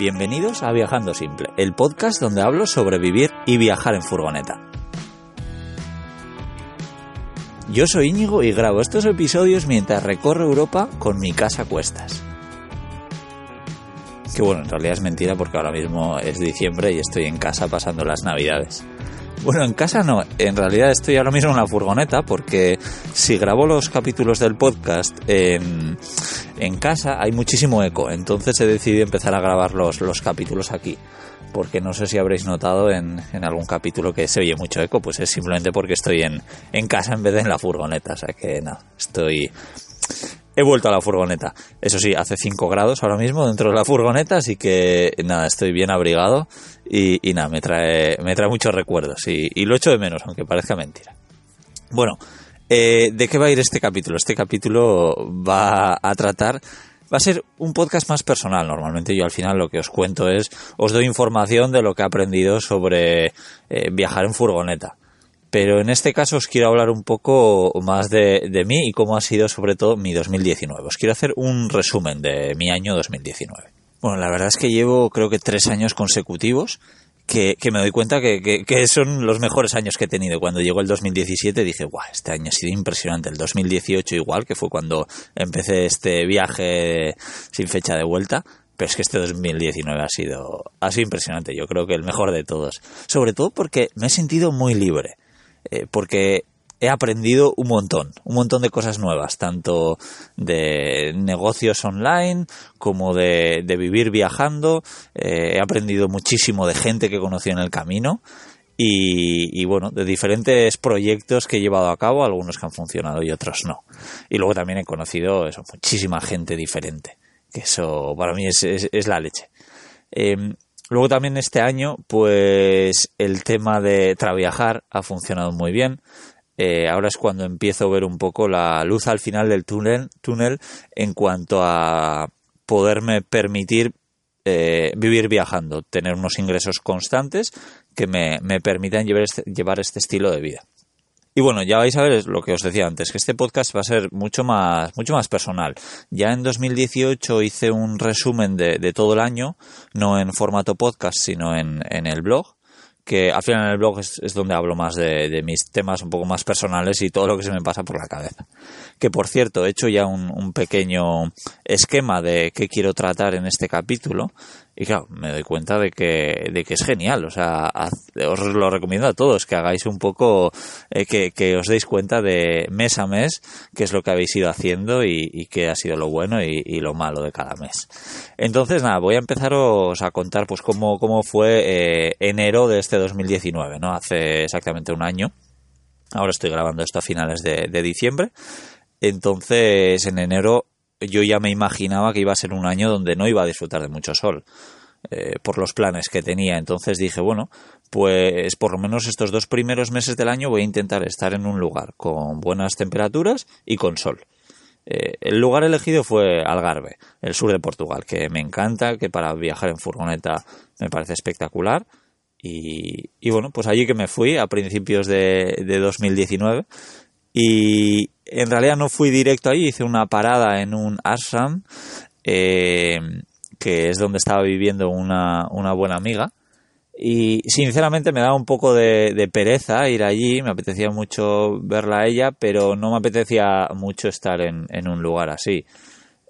Bienvenidos a Viajando Simple, el podcast donde hablo sobre vivir y viajar en furgoneta. Yo soy Íñigo y grabo estos episodios mientras recorro Europa con mi casa a cuestas. Que bueno, en realidad es mentira porque ahora mismo es diciembre y estoy en casa pasando las navidades. Bueno, en casa no, en realidad estoy ahora mismo en la furgoneta porque si grabo los capítulos del podcast en, en casa hay muchísimo eco, entonces he decidido empezar a grabar los, los capítulos aquí. Porque no sé si habréis notado en, en, algún capítulo que se oye mucho eco, pues es simplemente porque estoy en, en casa en vez de en la furgoneta. O sea que no, estoy, he vuelto a la furgoneta. Eso sí, hace 5 grados ahora mismo dentro de la furgoneta, así que nada, estoy bien abrigado y, y nada, me trae, me trae muchos recuerdos y, y, lo echo de menos, aunque parezca mentira. Bueno, eh, ¿de qué va a ir este capítulo? Este capítulo va a tratar va a ser un podcast más personal. Normalmente yo al final lo que os cuento es, os doy información de lo que he aprendido sobre eh, viajar en furgoneta. Pero en este caso os quiero hablar un poco más de, de, mí y cómo ha sido sobre todo mi 2019. Os quiero hacer un resumen de mi año 2019. Bueno, la verdad es que llevo creo que tres años consecutivos que, me doy cuenta que, que, que, son los mejores años que he tenido. Cuando llegó el 2017 dije, guau, este año ha sido impresionante. El 2018 igual, que fue cuando empecé este viaje sin fecha de vuelta. Pero es que este 2019 ha sido, ha sido impresionante. Yo creo que el mejor de todos. Sobre todo porque me he sentido muy libre. Eh, porque he aprendido un montón, un montón de cosas nuevas, tanto de negocios online como de, vivir viajando. Eh, he aprendido muchísimo de gente que conocí en el camino. Y, bueno, de diferentes proyectos que he llevado a cabo, algunos que han funcionado y otros no. Y luego también he conocido eso, muchísima gente diferente, que eso para mí es, es, la leche. Eh, luego también este año, pues el tema de traviajar ha funcionado muy bien eh, ahora es cuando empiezo a ver un poco la luz al final del túnel, túnel en cuanto a poderme permitir eh, vivir viajando, tener unos ingresos constantes que me, me permitan llevar este, llevar este estilo de vida. Y bueno, ya vais a ver lo que os decía antes, que este podcast va a ser mucho más, mucho más personal. Ya en 2018 hice un resumen de, de todo el año, no en formato podcast, sino en, en el blog que al final en el blog es, es donde hablo más de, de, mis temas un poco más personales y todo lo que se me pasa por la cabeza. Que por cierto, he hecho ya un, un pequeño esquema de qué quiero tratar en este capítulo y claro, me doy cuenta de que, de que es genial. O sea, os lo recomiendo a todos que hagáis un poco, eh, que, que, os deis cuenta de mes a mes qué es lo que habéis ido haciendo y, y qué ha sido lo bueno y, y, lo malo de cada mes. Entonces, nada, voy a empezaros a contar pues cómo, cómo fue eh, enero de este 2019, ¿no? Hace exactamente un año. Ahora estoy grabando esto a finales de, de diciembre. Entonces, en enero yo ya me imaginaba que iba a ser un año donde no iba a disfrutar de mucho sol. Eh, por los planes que tenía. Entonces dije, bueno, pues por lo menos estos dos primeros meses del año voy a intentar estar en un lugar con buenas temperaturas y con sol. Eh, el lugar elegido fue Algarve, el sur de Portugal, que me encanta, que para viajar en furgoneta me parece espectacular. Y, bueno, pues allí que me fui a principios de, de 2019 y en realidad no fui directo allí, hice una parada en un ashram eh, que es donde estaba viviendo una, una buena amiga. Y sinceramente me daba un poco de, de, pereza ir allí, me apetecía mucho verla a ella, pero no me apetecía mucho estar en, en un lugar así.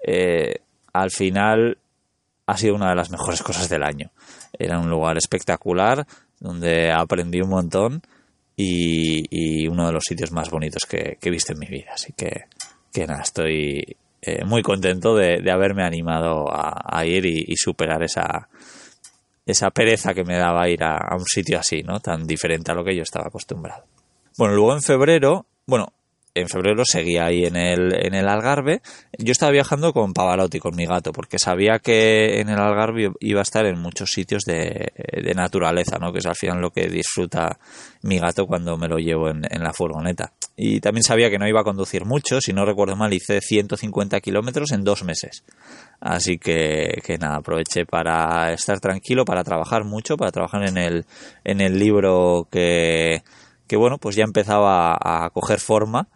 Eh, al final ha sido una de las mejores cosas del año. Era un lugar espectacular, donde aprendí un montón y, uno de los sitios más bonitos que, he visto en mi vida. Así que, que nada, estoy eh, muy contento de, haberme animado a, ir y, y, superar esa, esa pereza que me daba ir a, a, un sitio así, ¿no? Tan diferente a lo que yo estaba acostumbrado. Bueno, luego en febrero, bueno, en febrero seguía ahí en el, en el Algarve. Yo estaba viajando con Pavarotti, con mi gato, porque sabía que en el Algarve iba a estar en muchos sitios de, de naturaleza, ¿no? Que es al final lo que disfruta mi gato cuando me lo llevo en, en, la furgoneta. Y también sabía que no iba a conducir mucho, si no recuerdo mal, hice 150 kilómetros en dos meses. Así que, que nada, aproveché para estar tranquilo, para trabajar mucho, para trabajar en el, en el libro que, que bueno, pues ya empezaba a, coger forma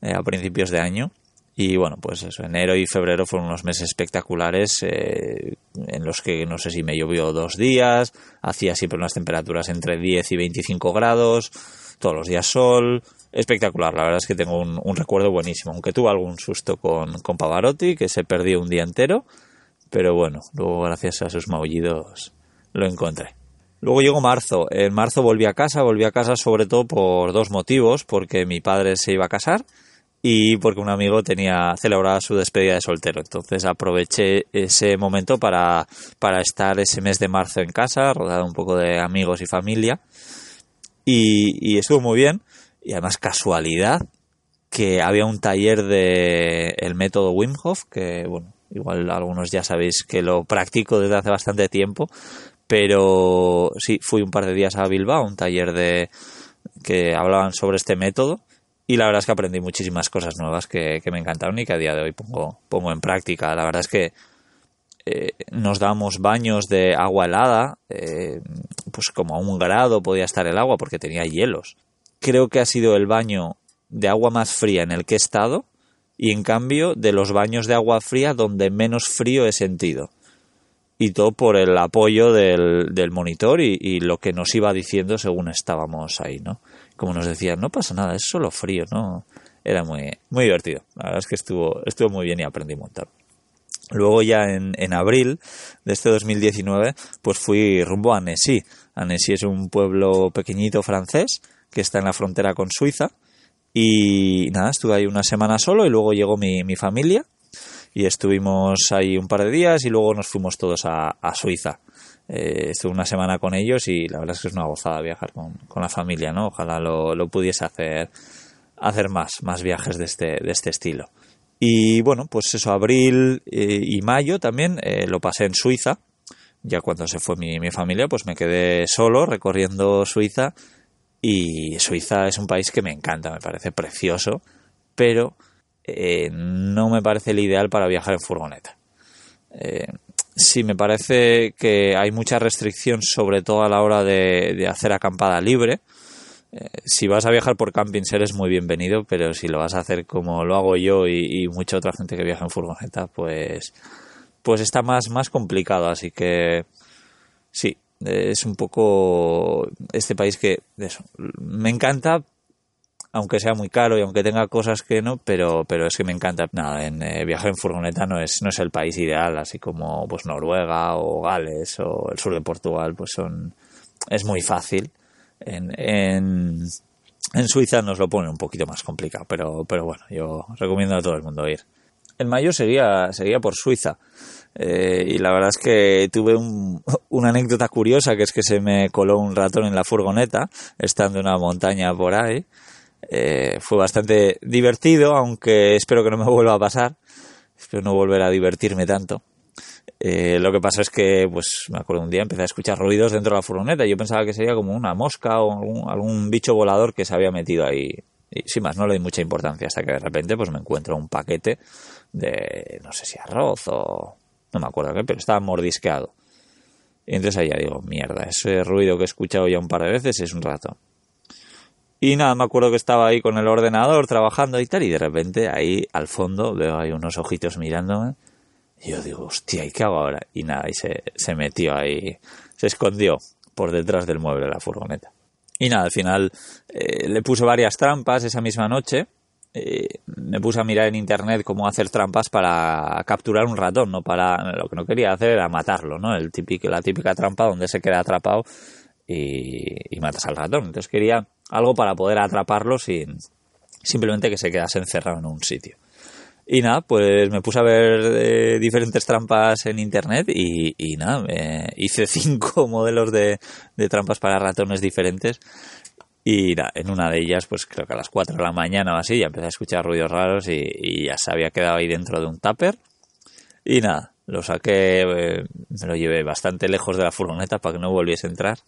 eh, a principios de año Y bueno, pues eso, enero y febrero fueron unos meses espectaculares eh, en los que no sé si me llovió dos días, hacía siempre unas temperaturas entre 10 y 25 grados, todos los días sol, espectacular, la verdad es que tengo un, recuerdo buenísimo, aunque tuve algún susto con, con Pavarotti, que se perdió un día entero, pero bueno, luego gracias a sus maullidos lo encontré. Luego llegó marzo. En marzo volví a casa, volví a casa sobre todo por dos motivos, porque mi padre se iba a casar y porque un amigo tenía celebrada su despedida de soltero. Entonces aproveché ese momento para, para estar ese mes de marzo en casa, rodeado un poco de amigos y familia. Y, estuvo muy bien. Y además casualidad que había un taller de el método Wim Hof, que bueno, igual algunos ya sabéis que lo practico desde hace bastante tiempo, pero sí, fui un par de días a Bilbao, un taller de que hablaban sobre este método y la verdad es que aprendí muchísimas cosas nuevas que, me encantaron y que a día de hoy pongo, pongo en práctica. La verdad es que eh, nos damos baños de agua helada, eh, pues como a un grado podía estar el agua porque tenía hielos. Creo que ha sido el baño de agua más fría en el que he estado y en cambio de los baños de agua fría donde menos frío he sentido y todo por el apoyo del, del monitor y, lo que nos iba diciendo según estábamos ahí, ¿no? Como nos decía, no pasa nada, es solo frío, ¿no? Era muy, muy divertido. La verdad es que estuvo, estuvo muy bien y aprendí un. Luego ya en, en, abril de este 2019, pues fui rumbo a Annecy. Annecy es un pueblo pequeñito francés que está en la frontera con Suiza. Y nada, estuve ahí una semana solo y luego llegó mi, mi familia y estuvimos ahí un par de días y luego nos fuimos todos a, Suiza. Eh, estuve una semana con ellos y la verdad es que es una gozada viajar con, la familia, ¿no? Ojalá lo, pudiese hacer, hacer más, más viajes de este, de este estilo. Y bueno, pues eso, abril eh, y mayo también eh, lo pasé en Suiza. Ya cuando se fue mi, mi familia, pues me quedé solo recorriendo Suiza. Y Suiza es un país que me encanta, me parece precioso, pero eh, no me parece el ideal para viajar en furgoneta. Eh, sí, me parece que hay mucha restricción, sobre todo a la hora de, hacer acampada libre. Eh, si vas a viajar por camping, eres muy bienvenido, pero si lo vas a hacer como lo hago yo y, mucha otra gente que viaja en furgoneta, pues, pues está más, más complicado. Así que sí, es un poco este país que eso, me encanta, aunque sea muy caro y aunque tenga cosas que no, pero, pero es que me encanta. Nada, en, eh, viajar en furgoneta no es, no es el país ideal, así como pues Noruega o Gales o el sur de Portugal, pues son, es muy fácil. En, en, Suiza nos lo pone un poquito más complicado, pero, pero bueno, yo recomiendo a todo el mundo ir. En mayo seguía, seguía por Suiza. Eh, y la verdad es que tuve un, una anécdota curiosa que es que se me coló un ratón en la furgoneta estando en una montaña por ahí eh, fue bastante divertido, aunque espero que no me vuelva a pasar. Espero no volver a divertirme tanto. Eh, lo que pasa es que, pues, me acuerdo un día empecé a escuchar ruidos dentro de la furgoneta. Yo pensaba que sería como una mosca o algún, bicho volador que se había metido ahí. Y sin más, no le di mucha importancia hasta que de repente, pues, me encuentro un paquete de, no sé si arroz o, no me acuerdo qué, pero estaba mordisqueado. Y entonces ya digo, mierda, ese ruido que he escuchado ya un par de veces es un rato. Y nada, me acuerdo que estaba ahí con el ordenador trabajando y tal, y de repente ahí al fondo veo ahí unos ojitos mirándome. Y yo digo, hostia, ¿y qué hago ahora? Y nada, y se, se metió ahí, se escondió por detrás del mueble de la furgoneta. Y nada, al final eh, le puse varias trampas esa misma noche. Eh, me puse a mirar en internet cómo hacer trampas para capturar un ratón, no para lo que no quería hacer era matarlo, ¿no? El típico, la típica trampa donde se queda atrapado y, y matas al ratón. Entonces quería algo para poder atraparlo sin simplemente que se quedase encerrado en un sitio. Y nada, pues me puse a ver eh, diferentes trampas en internet y, nada, hice cinco modelos de, trampas para ratones diferentes. Y nada, en una de ellas, pues creo que a las 4 de la mañana o así, ya empecé a escuchar ruidos raros y, ya se había quedado ahí dentro de un tupper. Y nada, lo saqué, eh, me lo llevé bastante lejos de la furgoneta para que no volviese a entrar.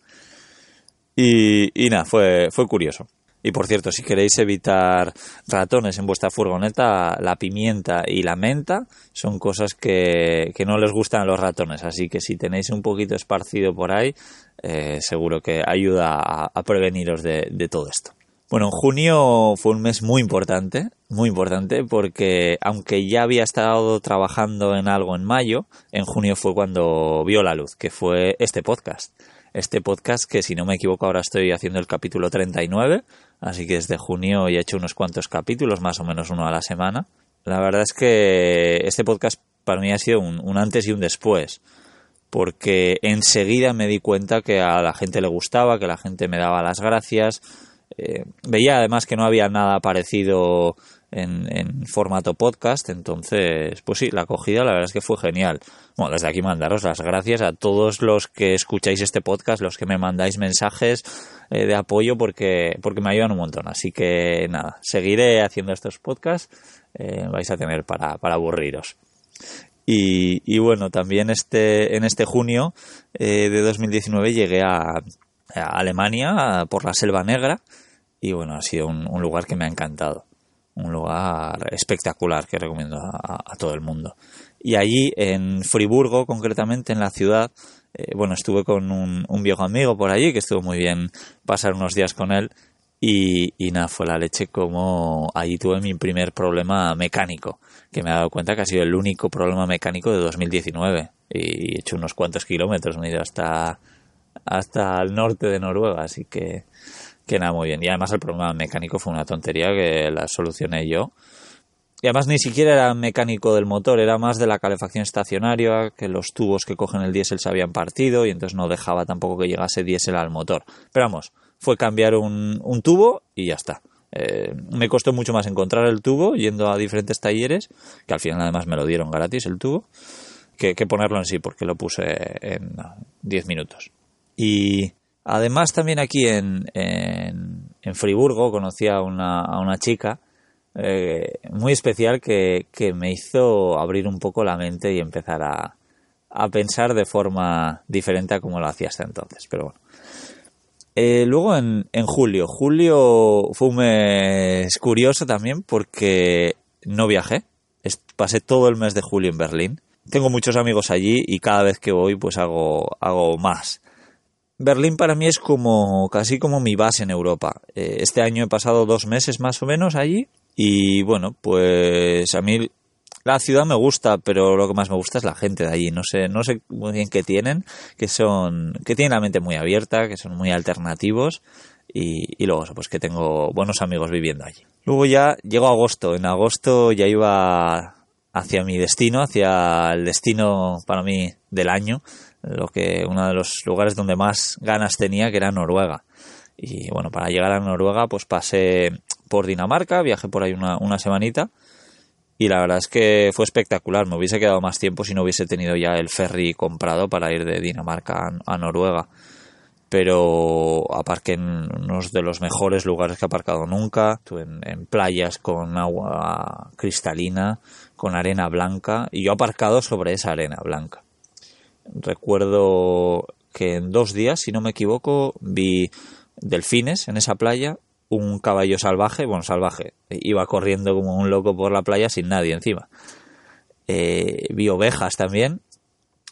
Y, nada, fue, fue curioso. Y por cierto, si queréis evitar ratones en vuestra furgoneta, la pimienta y la menta son cosas que, no les gustan a los ratones. Así que si tenéis un poquito esparcido por ahí, eh, seguro que ayuda a, preveniros de, todo esto. Bueno, junio fue un mes muy importante, muy importante, porque aunque ya había estado trabajando en algo en mayo, en junio fue cuando vio la luz, que fue este podcast. Este podcast que, si no me equivoco, ahora estoy haciendo el capítulo 39, así que desde junio he hecho unos cuantos capítulos, más o menos uno a la semana. La verdad es que este podcast para mí ha sido un, antes y un después porque enseguida me di cuenta que a la gente le gustaba, que la gente me daba las gracias, eh, veía además que no había nada parecido en, formato podcast, entonces, pues sí, la acogida la verdad es que fue genial. Bueno, desde aquí mandaros las gracias a todos los que escucháis este podcast, los que me mandáis mensajes eh, de apoyo porque, porque me ayudan un montón. Así que nada, seguiré haciendo estos podcasts, eh, vais a tener para, para aburriros. Y, y, bueno, también este, en este junio de 2019 llegué a, Alemania por la Selva Negra y bueno, ha sido un, lugar que me ha encantado. Un lugar espectacular que recomiendo a, todo el mundo. Y allí, en Friburgo, concretamente en la ciudad, eh, bueno, estuve con un, viejo amigo por allí que estuvo muy bien pasar unos días con él. Y, y, nada, fue la leche como allí tuve mi primer problema mecánico, que me he dado cuenta que ha sido el único problema mecánico de 2019. Y he hecho unos cuantos kilómetros, me he ido hasta, hasta el norte de Noruega, así que, que muy bien. Y además el problema mecánico fue una tontería que la solucioné yo. Y además ni siquiera era mecánico del motor, era más de la calefacción estacionaria, que los tubos que cogen el diésel se habían partido y entonces no dejaba tampoco que llegase diésel al motor. Pero vamos, fue cambiar un, un tubo y ya está. Eh, me costó mucho más encontrar el tubo yendo a diferentes talleres, que al final además me lo dieron gratis el tubo, que, que ponerlo en sí, porque lo puse en 10 minutos. Y además también aquí en, en, Friburgo conocí a una, a una chica eh, muy especial que, que, me hizo abrir un poco la mente y empezar a, a pensar de forma diferente a como lo hacía hasta entonces. Pero bueno. Eh, luego en, en, julio. Julio fue un mes curioso también porque no viajé. Pasé todo el mes de julio en Berlín. Tengo muchos amigos allí y cada vez que voy pues hago, hago más. Berlín para mí es como casi como mi base en Europa. Eh, este año he pasado dos meses más o menos allí y bueno, pues a mí la ciudad me gusta, pero lo que más me gusta es la gente de allí. No sé, no sé muy bien qué tienen, que son, que tienen la mente muy abierta, que son muy alternativos y, y luego pues que tengo buenos amigos viviendo allí. Luego ya llegó agosto. En agosto ya iba hacia mi destino, hacia el destino para mí del año, lo que uno de los lugares donde más ganas tenía, que era Noruega. Y bueno, para llegar a Noruega, pues pasé por Dinamarca, viajé por ahí una, una semanita. Y la verdad es que fue espectacular. Me hubiese quedado más tiempo si no hubiese tenido ya el ferry comprado para ir de Dinamarca a, Noruega. Pero aparqué en uno de los mejores lugares que he aparcado nunca. En, en playas con agua cristalina, con arena blanca. Y yo aparcado sobre esa arena blanca recuerdo que en dos días, si no me equivoco, vi delfines en esa playa, un caballo salvaje, bueno, salvaje, iba corriendo como un loco por la playa sin nadie encima. Eh, vi ovejas también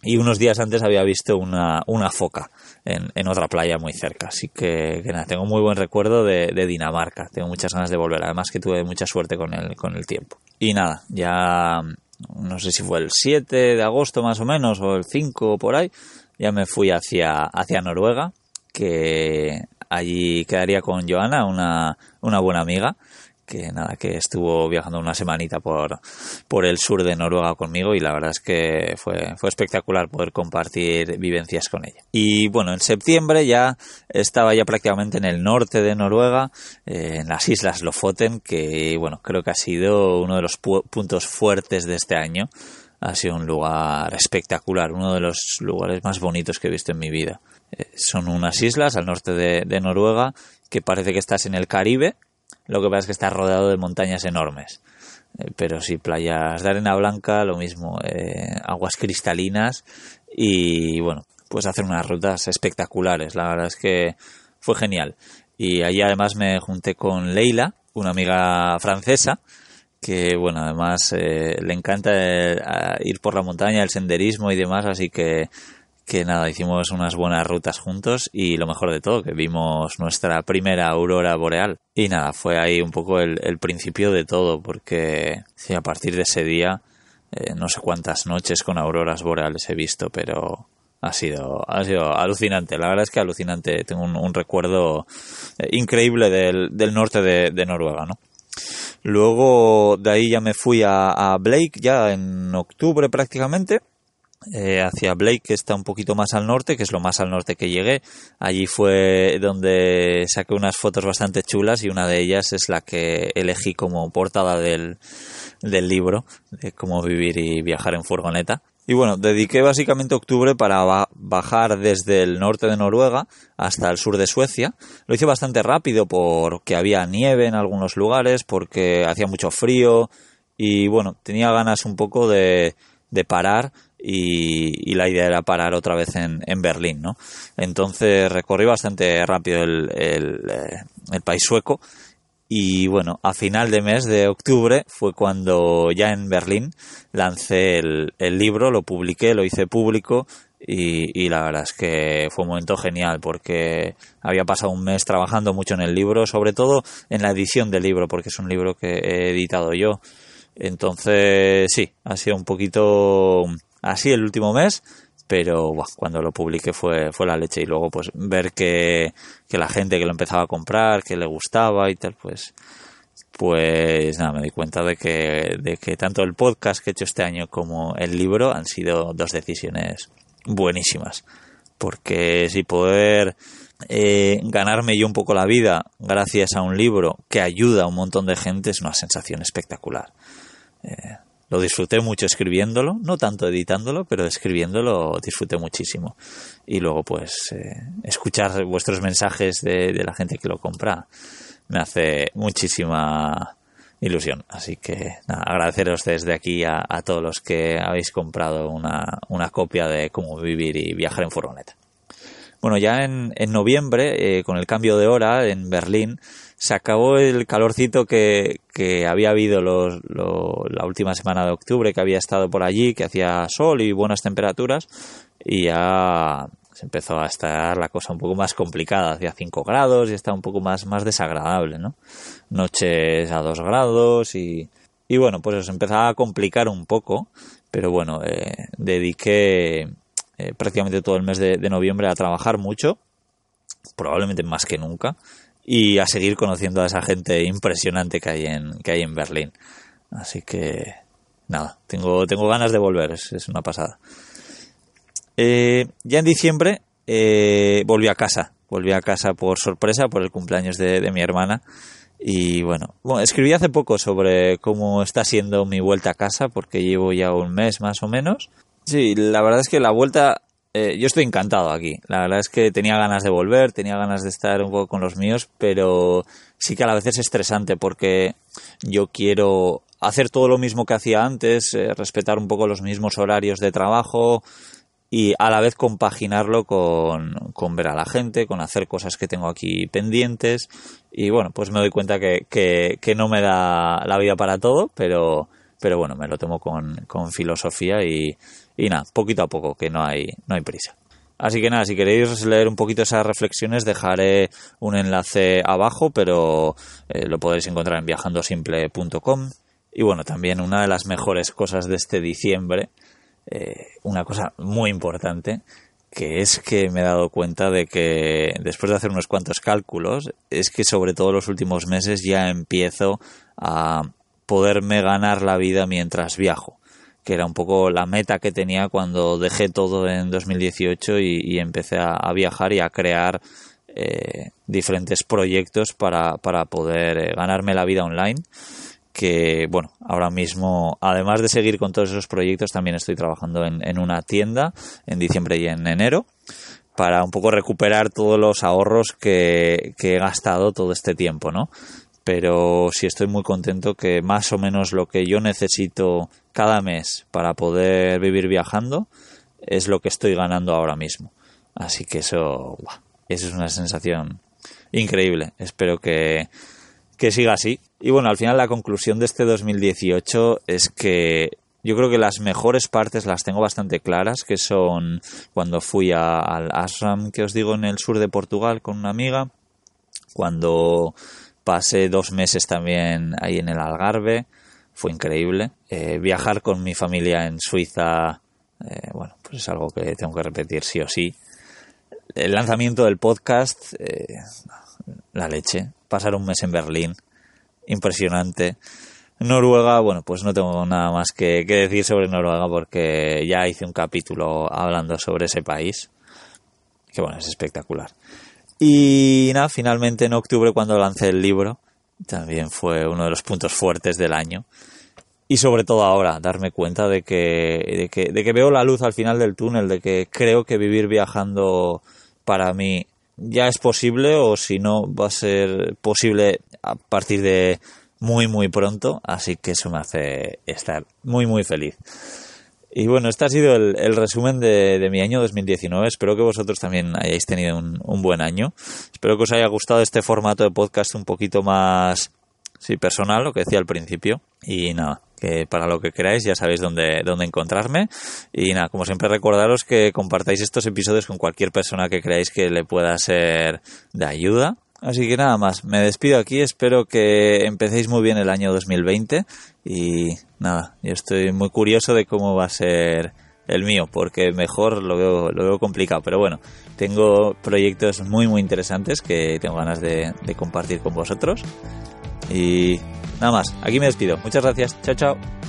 y unos días antes había visto una, una foca en, en, otra playa muy cerca. Así que, nada, tengo muy buen recuerdo de, de, Dinamarca. Tengo muchas ganas de volver. Además que tuve mucha suerte con el, con el tiempo. Y nada, ya no sé si fue el 7 de agosto más o menos, o el 5 por ahí, ya me fui hacia, hacia Noruega, que allí quedaría con Joana, una, una buena amiga, que nada, que estuvo viajando una semanita por, por el sur de Noruega conmigo y la verdad es que fue, fue espectacular poder compartir vivencias con ella. Y bueno, en septiembre ya estaba ya prácticamente en el norte de Noruega, eh, en las islas Lofoten, que bueno, creo que ha sido uno de los puntos fuertes de este año. Ha sido un lugar espectacular, uno de los lugares más bonitos que he visto en mi vida. Eh, son unas islas al norte de Noruega que parece que estás en el Caribe, lo que pasa es que está rodeado de montañas enormes. Eh, pero sí, playas de arena blanca, lo mismo, eh, aguas cristalinas y bueno, pues hacer unas rutas espectaculares. La verdad es que fue genial. Y allí además me junté con Leila, una amiga francesa, que bueno, además eh, le encanta ir por la montaña, el senderismo y demás, así que que nada, hicimos unas buenas rutas juntos y lo mejor de todo, que vimos nuestra primera aurora boreal. Y nada, fue ahí un poco el, principio de todo, porque sí, a partir de ese día, eh, no sé cuántas noches con auroras boreales he visto, pero ha sido, ha sido alucinante. La verdad es que alucinante. Tengo un, recuerdo eh, increíble del, del norte de, Noruega, ¿no? Luego de ahí ya me fui a, Blake, ya en octubre prácticamente, eh, hacia Blake, que está un poquito más al norte, que es lo más al norte que llegué. Allí fue donde saqué unas fotos bastante chulas y una de ellas es la que elegí como portada del, del libro de cómo vivir y viajar en furgoneta. Y bueno, dediqué básicamente octubre para bajar desde el norte de Noruega hasta el sur de Suecia. Lo hice bastante rápido porque había nieve en algunos lugares, porque hacía mucho frío y bueno, tenía ganas un poco de, de parar y, la idea era parar otra vez en, en Berlín, ¿no? Entonces recorrí bastante rápido el, el, eh, el país sueco y bueno, a final de mes de octubre fue cuando ya en Berlín lancé el, libro, lo publiqué, lo hice público y, la verdad es que fue un momento genial porque había pasado un mes trabajando mucho en el libro, sobre todo en la edición del libro, porque es un libro que he editado yo. Entonces, sí, ha sido un poquito así el último mes, pero cuando lo publiqué fue, fue la leche y luego pues ver que, que, la gente que lo empezaba a comprar, que le gustaba y tal, pues pues nada, me di cuenta de que, de que tanto el podcast que he hecho este año como el libro han sido dos decisiones buenísimas. Porque si poder eh, ganarme yo un poco la vida gracias a un libro que ayuda a un montón de gente es una sensación espectacular. Eh, lo disfruté mucho escribiéndolo, no tanto editándolo, pero escribiéndolo disfruté muchísimo. Y luego, pues, eh, escuchar vuestros mensajes de, la gente que lo compra me hace muchísima ilusión. Así que nada, agradeceros desde aquí a, todos los que habéis comprado una, una, copia de cómo vivir y viajar en furgoneta. Bueno, ya en, en noviembre, eh, con el cambio de hora en Berlín, se acabó el calorcito que, que había habido los, la última semana de octubre, que había estado por allí, que hacía sol y buenas temperaturas, y ya se empezó a estar la cosa un poco más complicada, hacía 5 grados y está un poco más, más desagradable, ¿no? Noches a 2 grados y, y bueno, pues se empezaba a complicar un poco, pero bueno, eh, dediqué eh, prácticamente todo el mes de noviembre a trabajar mucho, probablemente más que nunca, y a seguir conociendo a esa gente impresionante que hay en, que hay en Berlín. Así que, nada, tengo, tengo ganas de volver, es, una pasada. Eh, ya en diciembre eh, volví a casa, volví a casa por sorpresa, por el cumpleaños de, de mi hermana. Y bueno, bueno, escribí hace poco sobre cómo está siendo mi vuelta a casa, porque llevo ya un mes más o menos. Sí, la verdad es que la vuelta eh, yo estoy encantado aquí. La verdad es que tenía ganas de volver, tenía ganas de estar un poco con los míos, pero sí que a la vez es estresante porque yo quiero hacer todo lo mismo que hacía antes, eh, respetar un poco los mismos horarios de trabajo y a la vez compaginarlo con, con, ver a la gente, con hacer cosas que tengo aquí pendientes y bueno, pues me doy cuenta que, que, que no me da la vida para todo, pero, pero bueno, me lo tomo con, con filosofía y, y nada, poquito a poco, que no hay, no hay prisa. Así que nada, si queréis leer un poquito esas reflexiones, dejaré un enlace abajo, pero eh, lo podéis encontrar en viajandosimple.com. Y bueno, también una de las mejores cosas de este diciembre, eh, una cosa muy importante, que es que me he dado cuenta de que después de hacer unos cuantos cálculos, es que sobre todo los últimos meses ya empiezo a poderme ganar la vida mientras viajo que era un poco la meta que tenía cuando dejé todo en 2018 y, empecé a, viajar y a crear eh, diferentes proyectos para, para poder eh, ganarme la vida online que bueno, ahora mismo, además de seguir con todos esos proyectos, también estoy trabajando en, en, una tienda en diciembre y en enero para un poco recuperar todos los ahorros que, que he gastado todo este tiempo, ¿no? Pero sí estoy muy contento que más o menos lo que yo necesito cada mes para poder vivir viajando es lo que estoy ganando ahora mismo. Así que eso, eso es una sensación increíble. Espero que, que siga así. Y bueno, al final la conclusión de este 2018 es que yo creo que las mejores partes las tengo bastante claras, que son cuando fui al ashram que os digo en el sur de Portugal con una amiga, cuando pasé dos meses también ahí en el Algarve, fue increíble. Eh, viajar con mi familia en Suiza, eh, bueno, pues es algo que tengo que repetir sí o sí. El lanzamiento del podcast, eh, la leche. Pasar un mes en Berlín, impresionante. Noruega, bueno, pues no tengo nada más que, decir sobre Noruega porque ya hice un capítulo hablando sobre ese país, que bueno, es espectacular. Y nada, finalmente en octubre cuando lancé el libro, también fue uno de los puntos fuertes del año. Y sobre todo ahora, darme cuenta de que, de que, de que veo la luz al final del túnel, de que creo que vivir viajando para mí ya es posible o si no va a ser posible a partir de muy muy pronto, así que eso me hace estar muy muy feliz. Y bueno, este ha sido el, resumen de, mi año 2019. Espero que vosotros también hayáis tenido un, un, buen año. Espero que os haya gustado este formato de podcast un poquito más sí, personal, lo que decía al principio. Y nada, que para lo que queráis ya sabéis dónde, dónde encontrarme. Y nada, como siempre recordaros que compartáis estos episodios con cualquier persona que creáis que le pueda ser de ayuda. Así que nada más, me despido aquí, espero que empecéis muy bien el año 2020 y nada, yo estoy muy curioso de cómo va a ser el mío, porque mejor lo veo, lo veo complicado, pero bueno, tengo proyectos muy muy interesantes que tengo ganas de, de compartir con vosotros y nada más, aquí me despido, muchas gracias, chao chao.